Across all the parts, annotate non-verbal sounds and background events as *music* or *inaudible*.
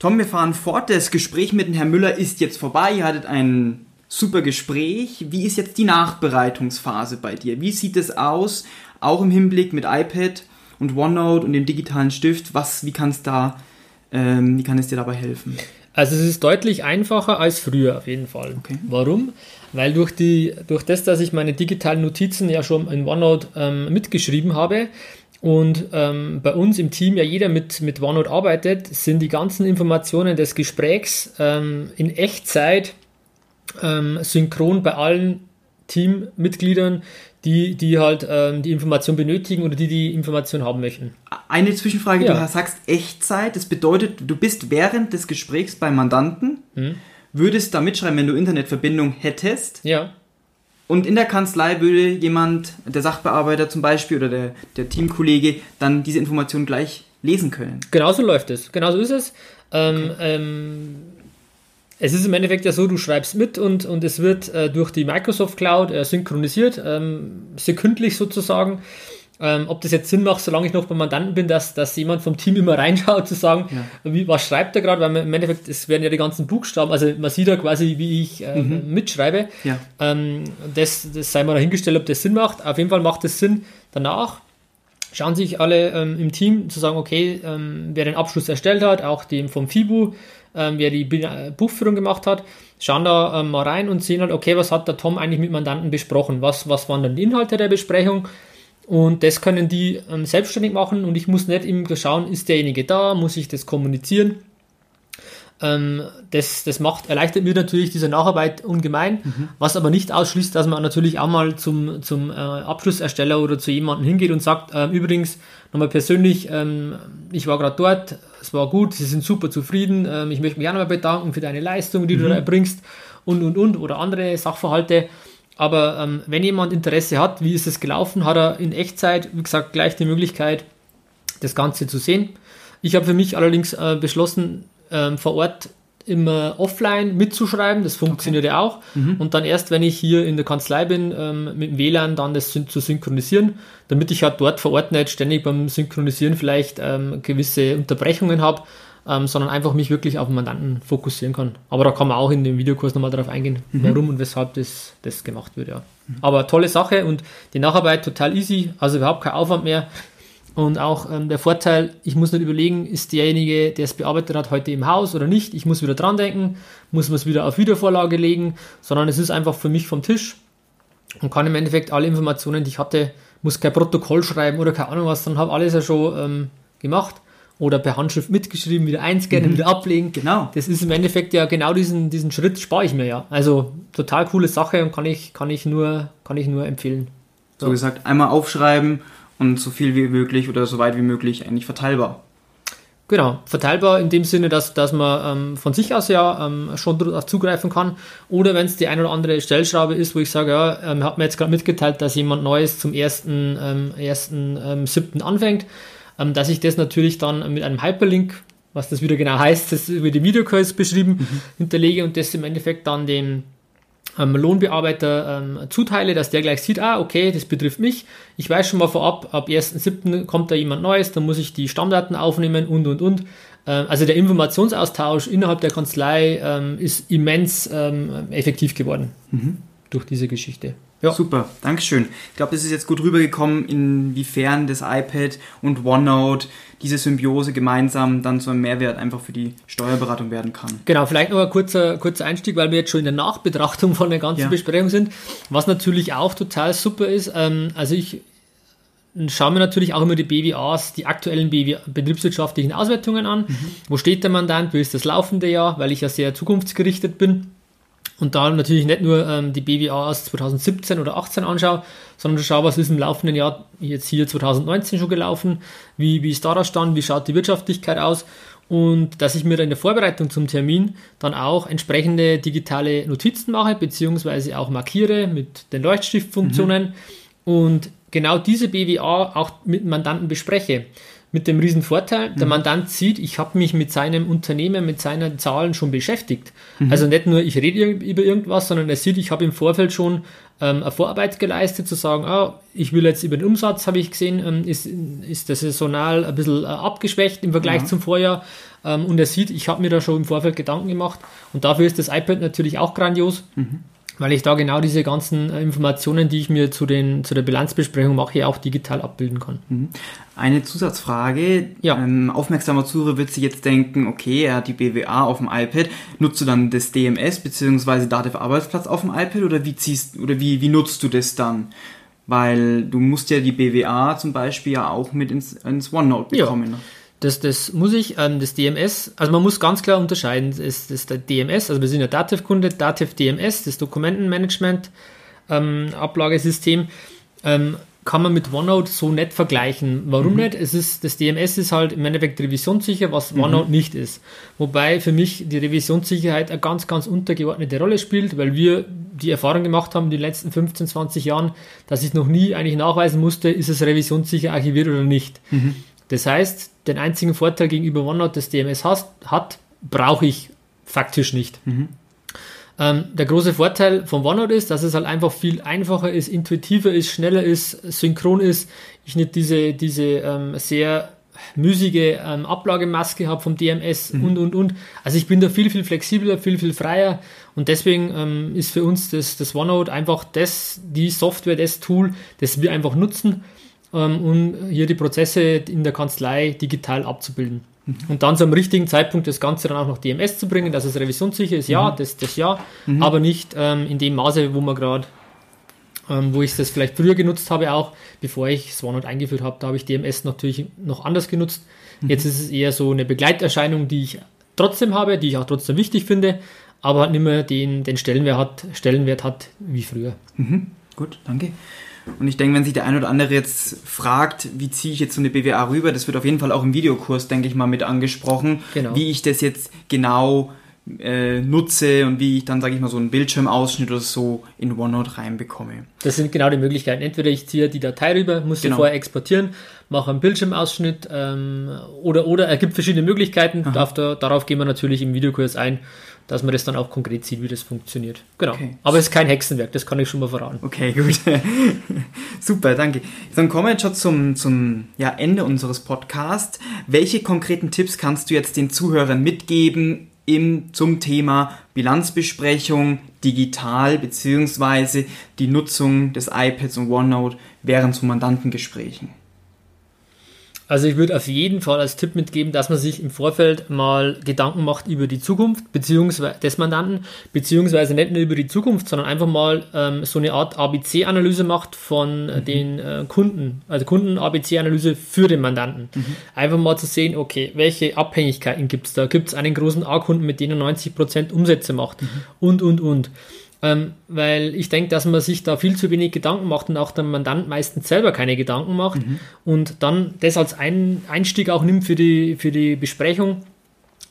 Tom, wir fahren fort. Das Gespräch mit dem Herrn Müller ist jetzt vorbei. Ihr hattet ein super Gespräch. Wie ist jetzt die Nachbereitungsphase bei dir? Wie sieht es aus? Auch im Hinblick mit iPad und OneNote und dem digitalen Stift. Was, wie kann es da, ähm, wie kann es dir dabei helfen? Also es ist deutlich einfacher als früher auf jeden Fall. Okay. Warum? Weil durch, die, durch das, dass ich meine digitalen Notizen ja schon in OneNote ähm, mitgeschrieben habe und ähm, bei uns im Team ja jeder mit, mit OneNote arbeitet, sind die ganzen Informationen des Gesprächs ähm, in Echtzeit ähm, synchron bei allen Teammitgliedern, die, die halt ähm, die Information benötigen oder die die Information haben möchten. Eine Zwischenfrage, ja. du sagst Echtzeit, das bedeutet, du bist während des Gesprächs beim Mandanten, mhm. würdest da mitschreiben, wenn du Internetverbindung hättest. Ja. Und in der Kanzlei würde jemand, der Sachbearbeiter zum Beispiel oder der, der Teamkollege, dann diese Information gleich lesen können. Genauso läuft es. Genauso ist es. Ähm, okay. ähm, es ist im Endeffekt ja so, du schreibst mit und, und es wird äh, durch die Microsoft Cloud äh, synchronisiert, ähm, sekündlich sozusagen. Ähm, ob das jetzt Sinn macht, solange ich noch beim Mandanten bin, dass, dass jemand vom Team immer *laughs* reinschaut, zu sagen, ja. wie, was schreibt er gerade, weil man, im Endeffekt, es werden ja die ganzen Buchstaben, also man sieht ja quasi, wie ich äh, mhm. mitschreibe. Ja. Ähm, das, das sei mal dahingestellt, ob das Sinn macht. Auf jeden Fall macht es Sinn danach. Schauen sich alle ähm, im Team zu sagen, okay, ähm, wer den Abschluss erstellt hat, auch dem vom FIBU, ähm, wer die äh, Buchführung gemacht hat, schauen da ähm, mal rein und sehen halt, okay, was hat der Tom eigentlich mit Mandanten besprochen? Was, was waren dann die Inhalte der Besprechung? Und das können die ähm, selbstständig machen und ich muss nicht immer schauen, ist derjenige da, muss ich das kommunizieren? Ähm, das, das macht, erleichtert mir natürlich diese Nacharbeit ungemein, mhm. was aber nicht ausschließt, dass man natürlich auch mal zum, zum äh, Abschlussersteller oder zu jemandem hingeht und sagt, äh, übrigens, nochmal persönlich, ähm, ich war gerade dort, es war gut, sie sind super zufrieden, ähm, ich möchte mich auch nochmal bedanken für deine Leistung, die mhm. du da erbringst und, und, und, oder andere Sachverhalte. Aber ähm, wenn jemand Interesse hat, wie ist es gelaufen, hat er in Echtzeit, wie gesagt, gleich die Möglichkeit, das Ganze zu sehen. Ich habe für mich allerdings äh, beschlossen, ähm, vor Ort immer offline mitzuschreiben, das funktioniert okay. ja auch. Mhm. Und dann erst, wenn ich hier in der Kanzlei bin, ähm, mit dem WLAN dann das zu synchronisieren, damit ich halt dort vor Ort nicht ständig beim Synchronisieren vielleicht ähm, gewisse Unterbrechungen habe, ähm, sondern einfach mich wirklich auf den Mandanten fokussieren kann. Aber da kann man auch in dem Videokurs nochmal darauf eingehen, mhm. warum und weshalb das, das gemacht wird. Ja. Mhm. Aber tolle Sache und die Nacharbeit total easy, also überhaupt kein Aufwand mehr. Und auch ähm, der Vorteil, ich muss nicht überlegen, ist derjenige, der es bearbeitet hat, heute im Haus oder nicht. Ich muss wieder dran denken, muss man es wieder auf Wiedervorlage legen, sondern es ist einfach für mich vom Tisch und kann im Endeffekt alle Informationen, die ich hatte, muss kein Protokoll schreiben oder keine Ahnung was, dann habe alles ja schon ähm, gemacht oder per Handschrift mitgeschrieben, wieder einscannen, mhm. wieder ablegen. Genau. Das ist im Endeffekt ja genau diesen, diesen Schritt spare ich mir ja. Also total coole Sache und kann ich, kann ich, nur, kann ich nur empfehlen. So, so gesagt, einmal aufschreiben und so viel wie möglich oder so weit wie möglich eigentlich verteilbar. Genau, verteilbar in dem Sinne, dass, dass man ähm, von sich aus ja ähm, schon darauf zugreifen kann. Oder wenn es die ein oder andere Stellschraube ist, wo ich sage, ja, ähm, hat mir jetzt gerade mitgeteilt, dass jemand Neues zum ersten, ähm, ersten ähm, siebten anfängt, ähm, dass ich das natürlich dann mit einem Hyperlink, was das wieder genau heißt, das über die Videocalls beschrieben, mhm. hinterlege und das im Endeffekt dann dem ähm, Lohnbearbeiter ähm, zuteile, dass der gleich sieht, ah, okay, das betrifft mich. Ich weiß schon mal vorab, ab 1.7. kommt da jemand Neues, dann muss ich die Stammdaten aufnehmen und, und, und. Ähm, also der Informationsaustausch innerhalb der Kanzlei ähm, ist immens ähm, effektiv geworden mhm. durch diese Geschichte. Ja. Super, Dankeschön. Ich glaube, das ist jetzt gut rübergekommen, inwiefern das iPad und OneNote diese Symbiose gemeinsam dann zu einem Mehrwert einfach für die Steuerberatung werden kann. Genau, vielleicht noch ein kurzer, kurzer Einstieg, weil wir jetzt schon in der Nachbetrachtung von der ganzen ja. Besprechung sind. Was natürlich auch total super ist, ähm, also ich schaue mir natürlich auch immer die BWAs, die aktuellen BW betriebswirtschaftlichen Auswertungen an. Mhm. Wo steht der Mandant, wie ist das laufende Jahr, weil ich ja sehr zukunftsgerichtet bin. Und da natürlich nicht nur ähm, die BWA aus 2017 oder 18 anschaue, sondern schaue, was ist im laufenden Jahr jetzt hier 2019 schon gelaufen, wie, wie ist da Stand, wie schaut die Wirtschaftlichkeit aus? Und dass ich mir dann in der Vorbereitung zum Termin dann auch entsprechende digitale Notizen mache, beziehungsweise auch markiere mit den Leuchtstiftfunktionen mhm. und genau diese BWA auch mit Mandanten bespreche mit dem riesen Vorteil, der mhm. Mandant sieht, ich habe mich mit seinem Unternehmen, mit seinen Zahlen schon beschäftigt. Mhm. Also nicht nur ich rede über irgendwas, sondern er sieht, ich habe im Vorfeld schon ähm, eine Vorarbeit geleistet, zu sagen, ah, ich will jetzt über den Umsatz, habe ich gesehen, ähm, ist, ist der saisonal ein bisschen äh, abgeschwächt im Vergleich ja. zum Vorjahr. Ähm, und er sieht, ich habe mir da schon im Vorfeld Gedanken gemacht. Und dafür ist das iPad natürlich auch grandios. Weil ich da genau diese ganzen äh, Informationen, die ich mir zu, den, zu der Bilanzbesprechung mache, auch digital abbilden kann. Mhm. Eine Zusatzfrage. Ja. Ähm, aufmerksamer Zuhörer wird sich jetzt denken, okay, er hat die BWA auf dem iPad. Nutzt du dann das DMS bzw. Dativ Arbeitsplatz auf dem iPad oder wie ziehst oder wie, wie nutzt du das dann? Weil du musst ja die BWA zum Beispiel ja auch mit ins, ins OneNote bekommen. Ja. Das, das muss ich, ähm, das DMS, also man muss ganz klar unterscheiden, ist das der DMS, also wir sind ja Dativ-Kunde, Dativ DMS, das Dokumentenmanagement ähm, ähm, kann man mit OneNote so nicht vergleichen. Warum mhm. nicht? Es ist, das DMS ist halt im Endeffekt revisionssicher, was mhm. OneNote nicht ist. Wobei für mich die Revisionssicherheit eine ganz, ganz untergeordnete Rolle spielt, weil wir die Erfahrung gemacht haben in den letzten 15, 20 Jahren, dass ich noch nie eigentlich nachweisen musste, ist es revisionssicher archiviert oder nicht. Mhm. Das heißt, den einzigen Vorteil gegenüber OneNote, das DMS has, hat, brauche ich faktisch nicht. Mhm. Ähm, der große Vorteil von OneNote ist, dass es halt einfach viel einfacher ist, intuitiver ist, schneller ist, synchron ist. Ich nicht diese, diese ähm, sehr müßige ähm, Ablagemaske habe vom DMS mhm. und, und, und. Also ich bin da viel, viel flexibler, viel, viel freier und deswegen ähm, ist für uns das, das OneNote einfach das, die Software, das Tool, das wir einfach nutzen um hier die Prozesse in der Kanzlei digital abzubilden. Mhm. Und dann zum richtigen Zeitpunkt das Ganze dann auch noch DMS zu bringen, dass es revisionssicher ist, ja, mhm. das, das ja, mhm. aber nicht ähm, in dem Maße, wo man gerade ähm, wo ich das vielleicht früher genutzt habe, auch bevor ich Swannote eingeführt habe, da habe ich DMS natürlich noch anders genutzt. Mhm. Jetzt ist es eher so eine Begleiterscheinung, die ich trotzdem habe, die ich auch trotzdem wichtig finde, aber nicht mehr den, den Stellenwert, hat, Stellenwert hat wie früher. Mhm. Gut, danke. Und ich denke, wenn sich der ein oder andere jetzt fragt, wie ziehe ich jetzt so eine BWA rüber, das wird auf jeden Fall auch im Videokurs, denke ich mal, mit angesprochen, genau. wie ich das jetzt genau äh, nutze und wie ich dann, sage ich mal, so einen Bildschirmausschnitt oder so in OneNote reinbekomme. Das sind genau die Möglichkeiten. Entweder ich ziehe die Datei rüber, muss genau. sie vorher exportieren, mache einen Bildschirmausschnitt ähm, oder, oder er gibt verschiedene Möglichkeiten. Darf da, darauf gehen wir natürlich im Videokurs ein dass man das dann auch konkret sieht, wie das funktioniert. Genau. Okay. Aber es ist kein Hexenwerk, das kann ich schon mal verraten. Okay, gut. *laughs* Super, danke. Dann kommen wir jetzt schon zum, zum ja, Ende unseres Podcasts. Welche konkreten Tipps kannst du jetzt den Zuhörern mitgeben im, zum Thema Bilanzbesprechung digital beziehungsweise die Nutzung des iPads und OneNote während zu Mandantengesprächen? Also ich würde auf jeden Fall als Tipp mitgeben, dass man sich im Vorfeld mal Gedanken macht über die Zukunft beziehungsweise des Mandanten, beziehungsweise nicht nur über die Zukunft, sondern einfach mal ähm, so eine Art ABC-Analyse macht von äh, mhm. den äh, Kunden, also Kunden-ABC-Analyse für den Mandanten. Mhm. Einfach mal zu sehen, okay, welche Abhängigkeiten gibt es da? Gibt es einen großen A-Kunden, mit dem er 90% Umsätze macht? Mhm. Und, und, und. Ähm, weil ich denke, dass man sich da viel zu wenig Gedanken macht und auch der Mandant meistens selber keine Gedanken macht mhm. und dann das als ein Einstieg auch nimmt für die, für die Besprechung,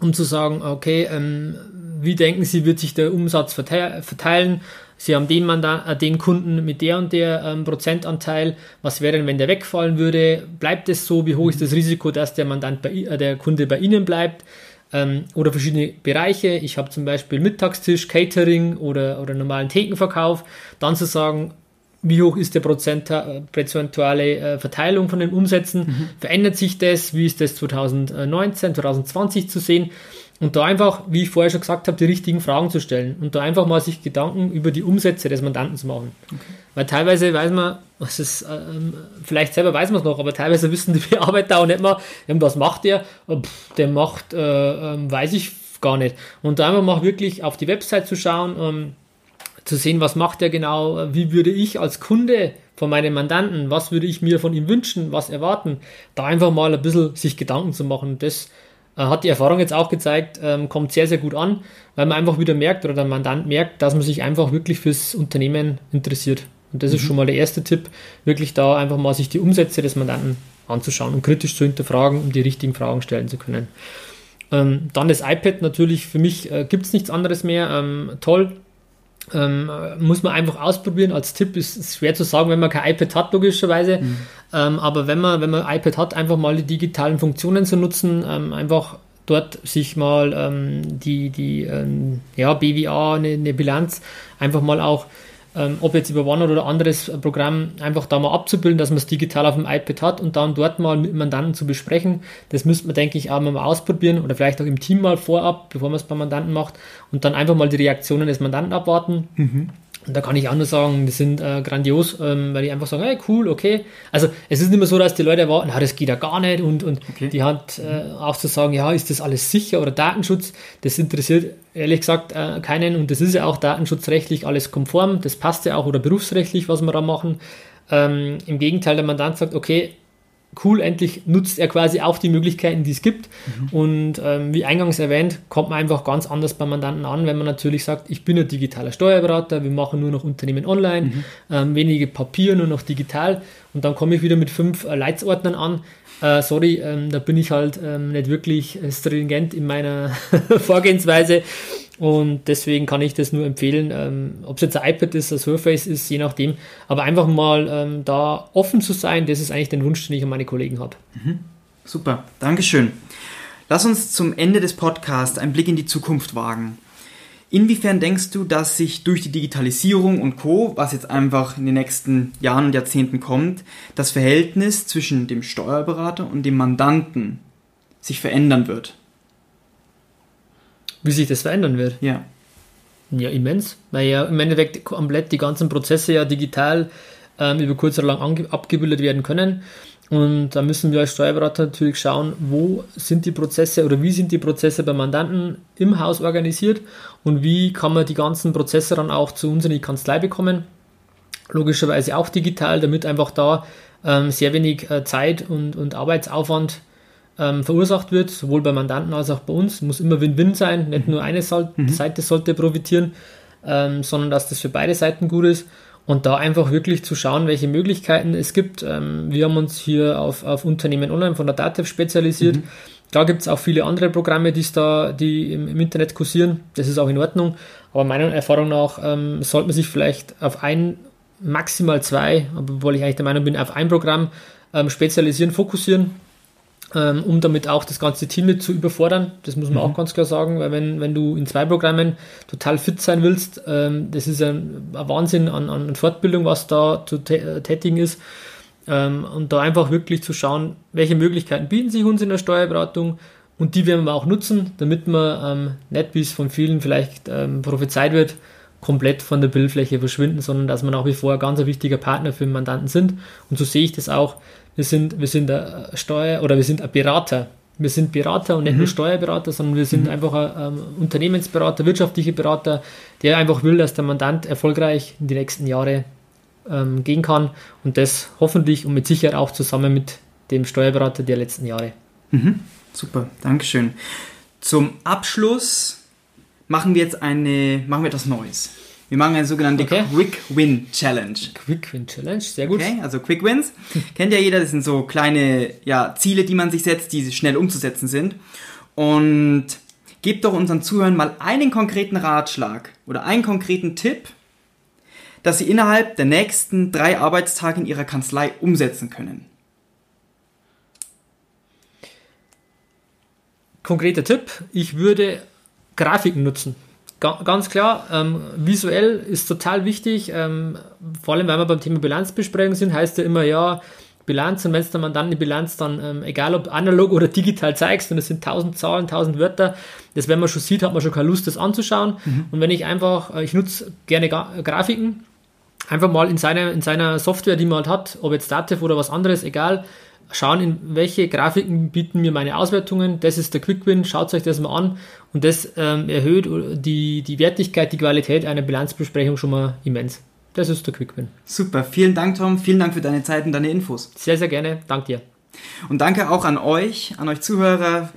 um zu sagen, okay, ähm, wie denken Sie, wird sich der Umsatz verteilen? Sie haben den, Mandat, äh, den Kunden mit der und der ähm, Prozentanteil. Was wäre denn, wenn der wegfallen würde? Bleibt es so? Wie hoch ist das Risiko, dass der Mandant bei, äh, der Kunde bei Ihnen bleibt? Ähm, oder verschiedene Bereiche. Ich habe zum Beispiel Mittagstisch, Catering oder, oder normalen Thekenverkauf. Dann zu sagen, wie hoch ist der äh, prozentuale äh, Verteilung von den Umsätzen? Mhm. Verändert sich das? Wie ist das 2019, 2020 zu sehen? Und da einfach, wie ich vorher schon gesagt habe, die richtigen Fragen zu stellen und da einfach mal sich Gedanken über die Umsätze des Mandanten zu machen. Okay. Weil teilweise weiß man, was ist, ähm, vielleicht selber weiß man es noch, aber teilweise *laughs* wissen die Bearbeiter auch nicht mehr, was macht der? Pff, der macht, äh, äh, weiß ich gar nicht. Und da einfach mal wirklich auf die Website zu schauen, ähm, zu sehen, was macht er genau, wie würde ich als Kunde von meinem Mandanten, was würde ich mir von ihm wünschen, was erwarten, da einfach mal ein bisschen sich Gedanken zu machen. Das hat die Erfahrung jetzt auch gezeigt, ähm, kommt sehr, sehr gut an, weil man einfach wieder merkt oder der Mandant merkt, dass man sich einfach wirklich fürs Unternehmen interessiert. Und das mhm. ist schon mal der erste Tipp, wirklich da einfach mal sich die Umsätze des Mandanten anzuschauen und kritisch zu hinterfragen, um die richtigen Fragen stellen zu können. Ähm, dann das iPad natürlich, für mich äh, gibt es nichts anderes mehr. Ähm, toll, ähm, muss man einfach ausprobieren. Als Tipp ist es schwer zu sagen, wenn man kein iPad hat, logischerweise. Mhm. Ähm, aber wenn man, wenn man iPad hat, einfach mal die digitalen Funktionen zu nutzen, ähm, einfach dort sich mal ähm, die, die ähm, ja, BWA, eine, eine, Bilanz, einfach mal auch ähm, ob jetzt über OneNote oder anderes Programm, einfach da mal abzubilden, dass man es digital auf dem iPad hat und dann dort mal mit Mandanten zu besprechen. Das müsste man, denke ich, auch mal ausprobieren oder vielleicht auch im Team mal vorab, bevor man es beim Mandanten macht und dann einfach mal die Reaktionen des Mandanten abwarten. Mhm. Und da kann ich auch nur sagen, die sind äh, grandios, ähm, weil die einfach sagen, hey, cool, okay. Also es ist nicht mehr so, dass die Leute erwarten, na, das geht ja gar nicht und, und okay. die hat äh, auch zu sagen, ja, ist das alles sicher oder Datenschutz, das interessiert ehrlich gesagt äh, keinen und das ist ja auch datenschutzrechtlich alles konform, das passt ja auch oder berufsrechtlich, was wir da machen. Ähm, Im Gegenteil, der Mandant sagt, okay, cool, endlich nutzt er quasi auch die Möglichkeiten, die es gibt. Mhm. Und ähm, wie eingangs erwähnt, kommt man einfach ganz anders beim Mandanten an, wenn man natürlich sagt, ich bin ein digitaler Steuerberater, wir machen nur noch Unternehmen online, mhm. ähm, wenige Papier, nur noch digital. Und dann komme ich wieder mit fünf äh, Leitsordnern an. Äh, sorry, ähm, da bin ich halt ähm, nicht wirklich stringent in meiner *laughs* Vorgehensweise. Und deswegen kann ich das nur empfehlen, ähm, ob es jetzt ein iPad ist, ein Surface ist, je nachdem. Aber einfach mal ähm, da offen zu sein, das ist eigentlich der Wunsch, den ich an meine Kollegen habe. Mhm. Super, Dankeschön. Lass uns zum Ende des Podcasts einen Blick in die Zukunft wagen. Inwiefern denkst du, dass sich durch die Digitalisierung und Co., was jetzt einfach in den nächsten Jahren und Jahrzehnten kommt, das Verhältnis zwischen dem Steuerberater und dem Mandanten sich verändern wird? Wie sich das verändern wird? Ja. Ja, immens. Weil ja im Endeffekt komplett die ganzen Prozesse ja digital ähm, über kurz oder lang abgebildet werden können. Und da müssen wir als Steuerberater natürlich schauen, wo sind die Prozesse oder wie sind die Prozesse bei Mandanten im Haus organisiert und wie kann man die ganzen Prozesse dann auch zu uns in die Kanzlei bekommen. Logischerweise auch digital, damit einfach da ähm, sehr wenig äh, Zeit und, und Arbeitsaufwand ähm, verursacht wird, sowohl bei Mandanten als auch bei uns. Muss immer Win-Win sein, nicht nur eine mhm. Seite sollte profitieren, ähm, sondern dass das für beide Seiten gut ist. Und da einfach wirklich zu schauen, welche Möglichkeiten es gibt. Ähm, wir haben uns hier auf, auf Unternehmen online von der DATEV spezialisiert. Mhm. Da gibt es auch viele andere Programme, die's da, die im, im, Internet kursieren. Das ist auch in Ordnung. Aber meiner Erfahrung nach ähm, sollte man sich vielleicht auf ein, maximal zwei, obwohl ich eigentlich der Meinung bin, auf ein Programm ähm, spezialisieren, fokussieren ähm, um damit auch das ganze Team nicht zu überfordern. Das muss man mhm. auch ganz klar sagen, weil wenn, wenn du in zwei Programmen total fit sein willst, ähm, das ist ein, ein Wahnsinn an, an, Fortbildung, was da zu äh, tätigen ist. Ähm, und da einfach wirklich zu schauen, welche Möglichkeiten bieten sich uns in der Steuerberatung und die werden wir auch nutzen, damit man ähm, nicht, wie es von vielen vielleicht ähm, prophezeit wird, komplett von der Bildfläche verschwinden, sondern dass wir nach wie vor ein ganz wichtiger Partner für den Mandanten sind. Und so sehe ich das auch wir sind, wir sind ein Steuer- oder wir sind ein Berater. Wir sind Berater und nicht mhm. nur Steuerberater, sondern wir sind mhm. einfach ein ähm, Unternehmensberater, wirtschaftlicher Berater, der einfach will, dass der Mandant erfolgreich in die nächsten Jahre ähm, gehen kann und das hoffentlich und mit Sicherheit auch zusammen mit dem Steuerberater der letzten Jahre. Mhm. Super, Dankeschön. Zum Abschluss machen wir jetzt eine, machen wir etwas Neues. Wir machen eine sogenannte okay. Quick Win Challenge. Quick Win Challenge, sehr gut. Okay, also Quick Wins. *laughs* Kennt ja jeder, das sind so kleine ja, Ziele, die man sich setzt, die schnell umzusetzen sind. Und gebt doch unseren Zuhörern mal einen konkreten Ratschlag oder einen konkreten Tipp, dass sie innerhalb der nächsten drei Arbeitstage in ihrer Kanzlei umsetzen können. Konkreter Tipp, ich würde Grafiken nutzen ganz klar, ähm, visuell ist total wichtig, ähm, vor allem wenn wir beim Thema Bilanzbesprechung sind, heißt ja immer, ja, Bilanz und wenn du dann dann die Bilanz dann, ähm, egal ob analog oder digital zeigst und es sind tausend Zahlen, tausend Wörter, das wenn man schon sieht, hat man schon keine Lust, das anzuschauen. Mhm. Und wenn ich einfach, äh, ich nutze gerne Gra Grafiken, einfach mal in seiner, in seiner Software, die man halt hat, ob jetzt Dativ oder was anderes, egal, schauen, in welche Grafiken bieten mir meine Auswertungen. Das ist der Quick-Win, schaut euch das mal an und das ähm, erhöht die, die Wertigkeit, die Qualität einer Bilanzbesprechung schon mal immens. Das ist der Quick-Win. Super, vielen Dank Tom, vielen Dank für deine Zeit und deine Infos. Sehr, sehr gerne, danke dir. Und danke auch an euch, an euch Zuhörer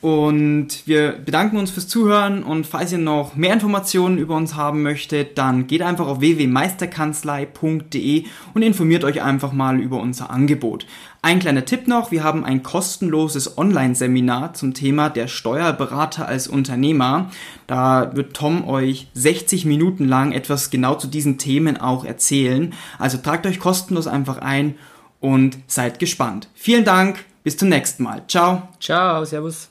Und wir bedanken uns fürs Zuhören und falls ihr noch mehr Informationen über uns haben möchtet, dann geht einfach auf www.meisterkanzlei.de und informiert euch einfach mal über unser Angebot. Ein kleiner Tipp noch, wir haben ein kostenloses Online-Seminar zum Thema der Steuerberater als Unternehmer. Da wird Tom euch 60 Minuten lang etwas genau zu diesen Themen auch erzählen. Also tragt euch kostenlos einfach ein und seid gespannt. Vielen Dank, bis zum nächsten Mal. Ciao. Ciao, Servus.